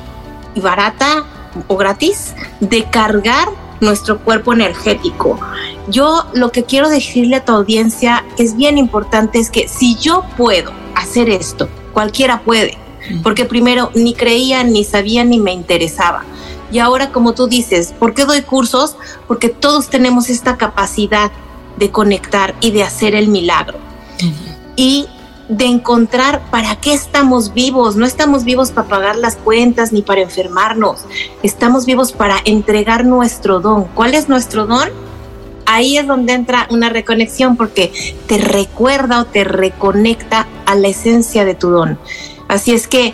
y barata o gratis de cargar nuestro cuerpo energético. Yo lo que quiero decirle a tu audiencia que es bien importante es que si yo puedo hacer esto, cualquiera puede, porque primero ni creía, ni sabía, ni me interesaba. Y ahora, como tú dices, ¿por qué doy cursos? Porque todos tenemos esta capacidad de conectar y de hacer el milagro. Uh -huh. Y de encontrar para qué estamos vivos. No estamos vivos para pagar las cuentas ni para enfermarnos. Estamos vivos para entregar nuestro don. ¿Cuál es nuestro don? Ahí es donde entra una reconexión porque te recuerda o te reconecta a la esencia de tu don. Así es que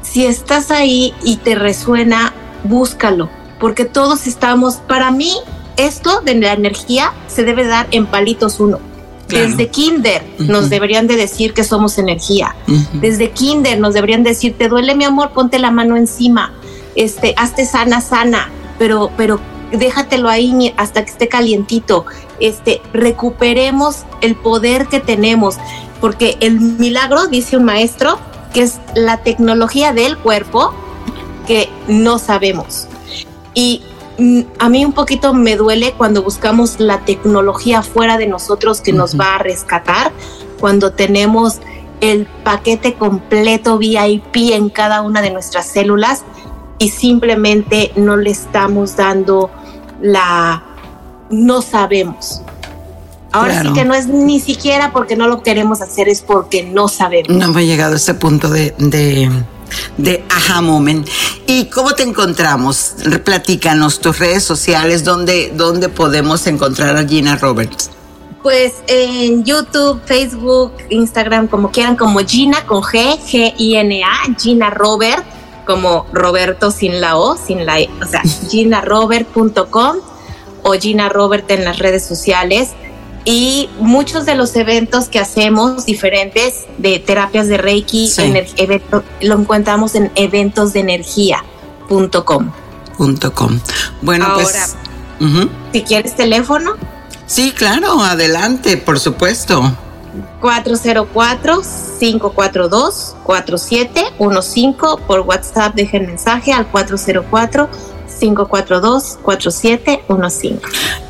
si estás ahí y te resuena, búscalo, porque todos estamos, para mí, esto de la energía se debe dar en palitos uno Claro. Desde kinder uh -huh. nos deberían de decir que somos energía. Uh -huh. Desde kinder nos deberían decir, te duele mi amor, ponte la mano encima. Este, hazte sana, sana, pero, pero déjatelo ahí hasta que esté calientito. Este, recuperemos el poder que tenemos, porque el milagro, dice un maestro, que es la tecnología del cuerpo que no sabemos. Y a mí un poquito me duele cuando buscamos la tecnología fuera de nosotros que uh -huh. nos va a rescatar, cuando tenemos el paquete completo VIP en cada una de nuestras células y simplemente no le estamos dando la... no sabemos. Ahora claro. sí que no es ni siquiera porque no lo queremos hacer, es porque no sabemos. No hemos llegado a ese punto de, de de Aha Moment. ¿Y cómo te encontramos? Platícanos tus redes sociales, ¿dónde, dónde podemos encontrar a Gina Roberts? Pues en YouTube, Facebook, Instagram, como quieran, como Gina con G, G-I-N-A, Gina Robert, como Roberto sin la O, sin la E, o sea, [LAUGHS] ginarobert.com o Gina Robert en las redes sociales y muchos de los eventos que hacemos diferentes de terapias de Reiki sí. evento, lo encontramos en eventosdeenergia.com. .com. Bueno, Ahora, pues uh -huh. si quieres teléfono. Sí, claro, adelante, por supuesto. 404-542-4715 por WhatsApp, dejen mensaje al 404 542-4715.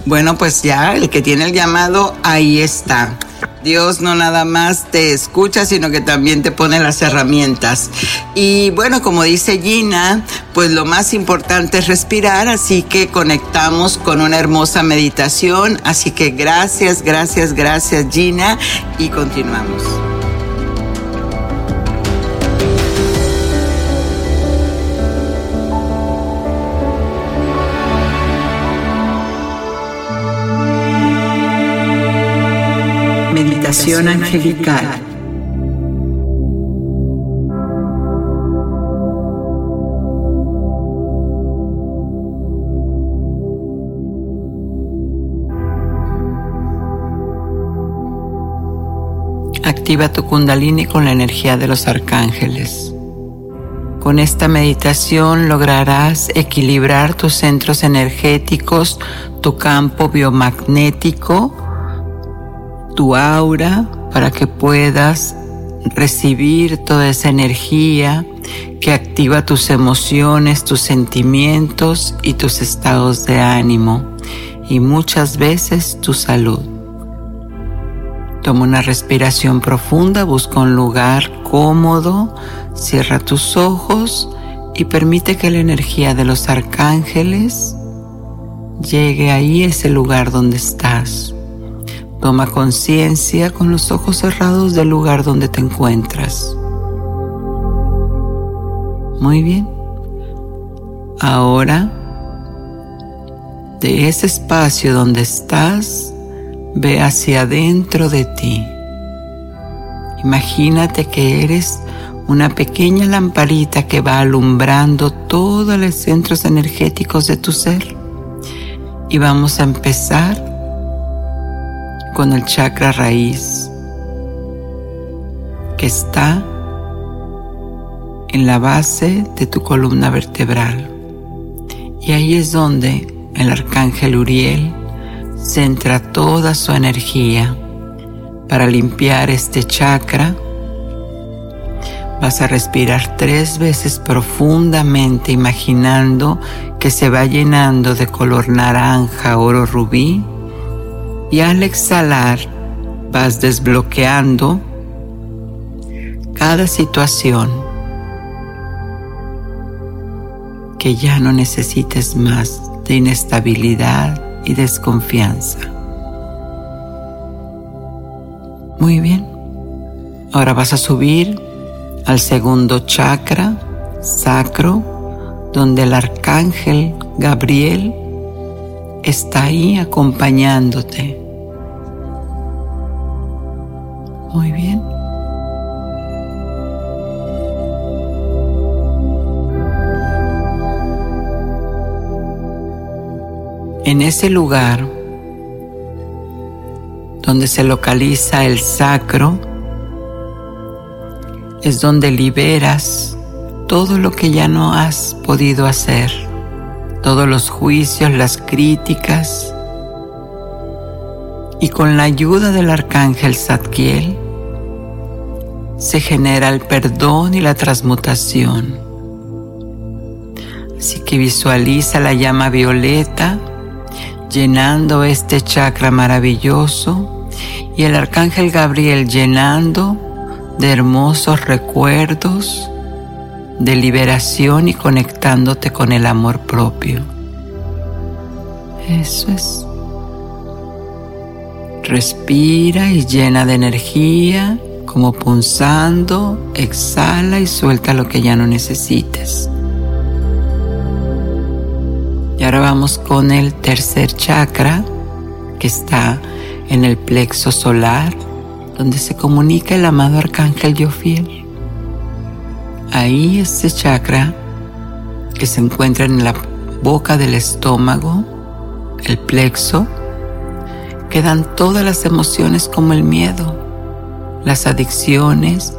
Bueno, pues ya el que tiene el llamado, ahí está. Dios no nada más te escucha, sino que también te pone las herramientas. Y bueno, como dice Gina, pues lo más importante es respirar, así que conectamos con una hermosa meditación. Así que gracias, gracias, gracias Gina y continuamos. meditación angelical. Activa tu kundalini con la energía de los arcángeles. Con esta meditación lograrás equilibrar tus centros energéticos, tu campo biomagnético, tu aura, para que puedas recibir toda esa energía que activa tus emociones, tus sentimientos y tus estados de ánimo y muchas veces tu salud. Toma una respiración profunda, busca un lugar cómodo, cierra tus ojos y permite que la energía de los arcángeles llegue ahí, ese lugar donde estás. Toma conciencia con los ojos cerrados del lugar donde te encuentras. Muy bien. Ahora, de ese espacio donde estás, ve hacia adentro de ti. Imagínate que eres una pequeña lamparita que va alumbrando todos los centros energéticos de tu ser. Y vamos a empezar con el chakra raíz que está en la base de tu columna vertebral. Y ahí es donde el arcángel Uriel centra toda su energía para limpiar este chakra. Vas a respirar tres veces profundamente imaginando que se va llenando de color naranja, oro, rubí. Y al exhalar vas desbloqueando cada situación que ya no necesites más de inestabilidad y desconfianza. Muy bien. Ahora vas a subir al segundo chakra, sacro, donde el arcángel Gabriel está ahí acompañándote. Muy bien. En ese lugar donde se localiza el sacro, es donde liberas todo lo que ya no has podido hacer, todos los juicios, las críticas. Y con la ayuda del arcángel Zadkiel se genera el perdón y la transmutación. Así que visualiza la llama violeta llenando este chakra maravilloso y el arcángel Gabriel llenando de hermosos recuerdos, de liberación y conectándote con el amor propio. Eso es. Respira y llena de energía, como punzando, exhala y suelta lo que ya no necesites. Y ahora vamos con el tercer chakra que está en el plexo solar, donde se comunica el amado arcángel Yofiel. Ahí ese chakra que se encuentra en la boca del estómago, el plexo, quedan todas las emociones como el miedo, las adicciones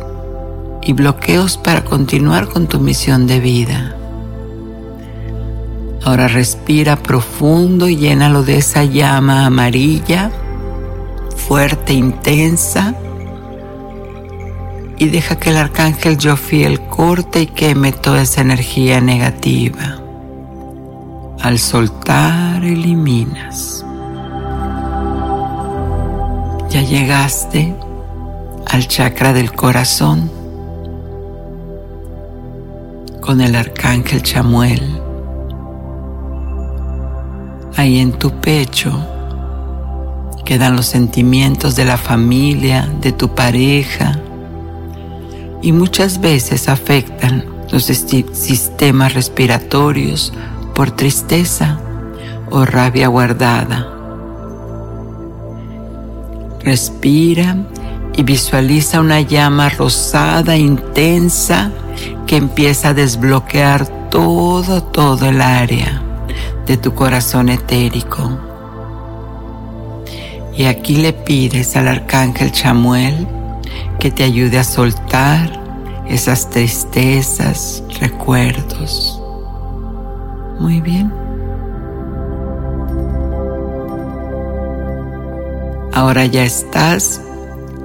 y bloqueos para continuar con tu misión de vida. Ahora respira profundo y llénalo de esa llama amarilla, fuerte, intensa. Y deja que el arcángel Jofiel corte y queme toda esa energía negativa. Al soltar, eliminas. Ya llegaste al chakra del corazón con el arcángel Chamuel ahí en tu pecho quedan los sentimientos de la familia, de tu pareja, y muchas veces afectan los sistemas respiratorios por tristeza o rabia guardada. Respira y visualiza una llama rosada intensa que empieza a desbloquear todo, todo el área de tu corazón etérico. Y aquí le pides al arcángel Chamuel que te ayude a soltar esas tristezas, recuerdos. Muy bien. Ahora ya estás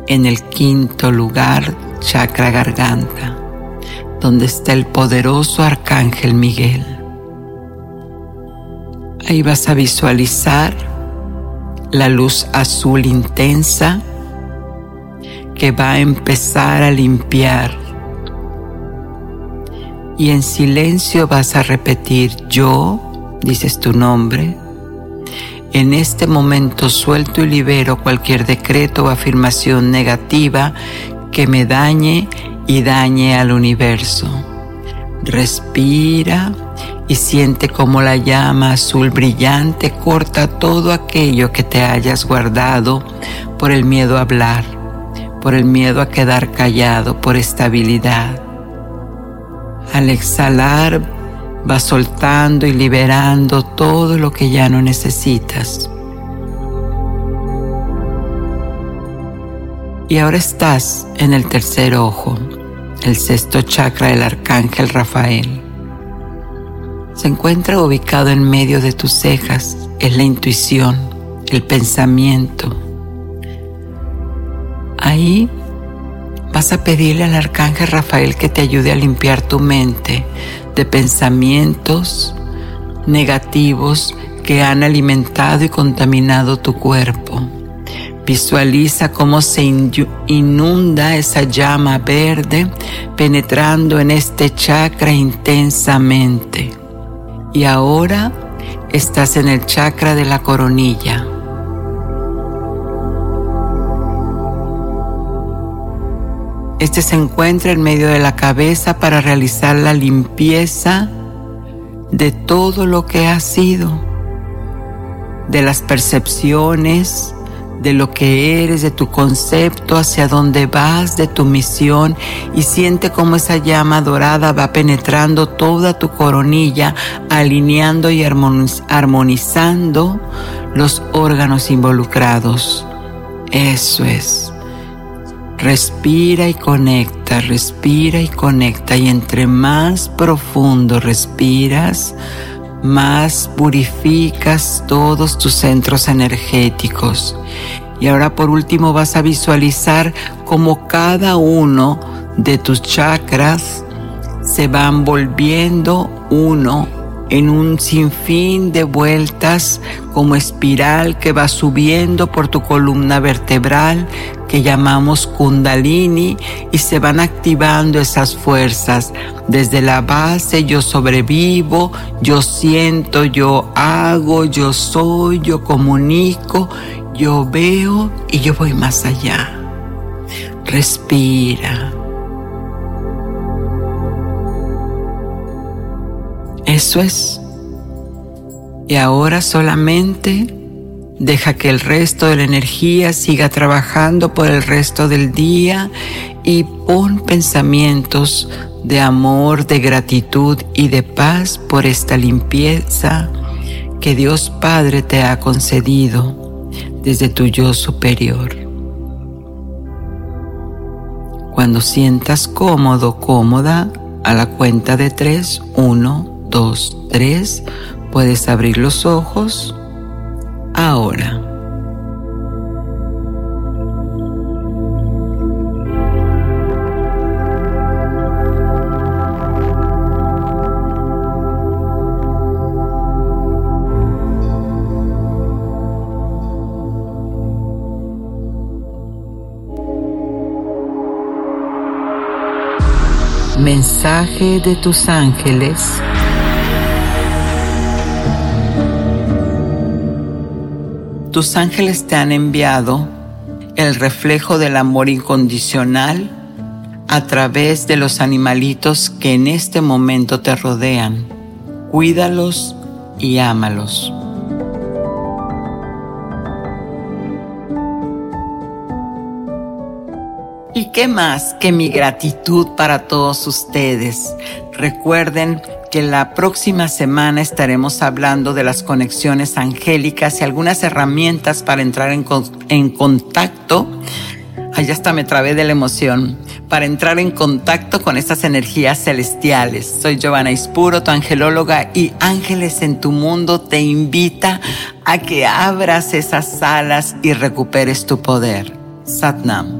en el quinto lugar, chakra garganta, donde está el poderoso arcángel Miguel. Ahí vas a visualizar la luz azul intensa que va a empezar a limpiar. Y en silencio vas a repetir yo, dices tu nombre. En este momento suelto y libero cualquier decreto o afirmación negativa que me dañe y dañe al universo. Respira y siente como la llama azul brillante corta todo aquello que te hayas guardado por el miedo a hablar, por el miedo a quedar callado, por estabilidad. Al exhalar, va soltando y liberando todo lo que ya no necesitas. Y ahora estás en el tercer ojo, el sexto chakra del arcángel Rafael se encuentra ubicado en medio de tus cejas. Es la intuición, el pensamiento. Ahí vas a pedirle al arcángel Rafael que te ayude a limpiar tu mente de pensamientos negativos que han alimentado y contaminado tu cuerpo. Visualiza cómo se inunda esa llama verde penetrando en este chakra intensamente y ahora estás en el chakra de la coronilla. Este se encuentra en medio de la cabeza para realizar la limpieza de todo lo que ha sido, de las percepciones, de lo que eres, de tu concepto, hacia dónde vas, de tu misión y siente cómo esa llama dorada va penetrando toda tu coronilla, alineando y armonizando los órganos involucrados. Eso es. Respira y conecta, respira y conecta y entre más profundo respiras, más purificas todos tus centros energéticos. Y ahora por último vas a visualizar cómo cada uno de tus chakras se van volviendo uno en un sinfín de vueltas como espiral que va subiendo por tu columna vertebral que llamamos kundalini y se van activando esas fuerzas. Desde la base yo sobrevivo, yo siento, yo hago, yo soy, yo comunico, yo veo y yo voy más allá. Respira. Eso es. Y ahora solamente deja que el resto de la energía siga trabajando por el resto del día y pon pensamientos de amor, de gratitud y de paz por esta limpieza que Dios Padre te ha concedido desde tu yo superior. Cuando sientas cómodo, cómoda, a la cuenta de tres, uno, dos, tres, puedes abrir los ojos ahora. Mensaje de tus ángeles tus ángeles te han enviado el reflejo del amor incondicional a través de los animalitos que en este momento te rodean. Cuídalos y ámalos. ¿Y qué más que mi gratitud para todos ustedes? Recuerden que la próxima semana estaremos hablando de las conexiones angélicas y algunas herramientas para entrar en, en contacto Ay, hasta me trabé de la emoción. Para entrar en contacto con estas energías celestiales. Soy Giovanna Ispuro, tu angelóloga, y Ángeles en tu Mundo te invita a que abras esas alas y recuperes tu poder. Satnam.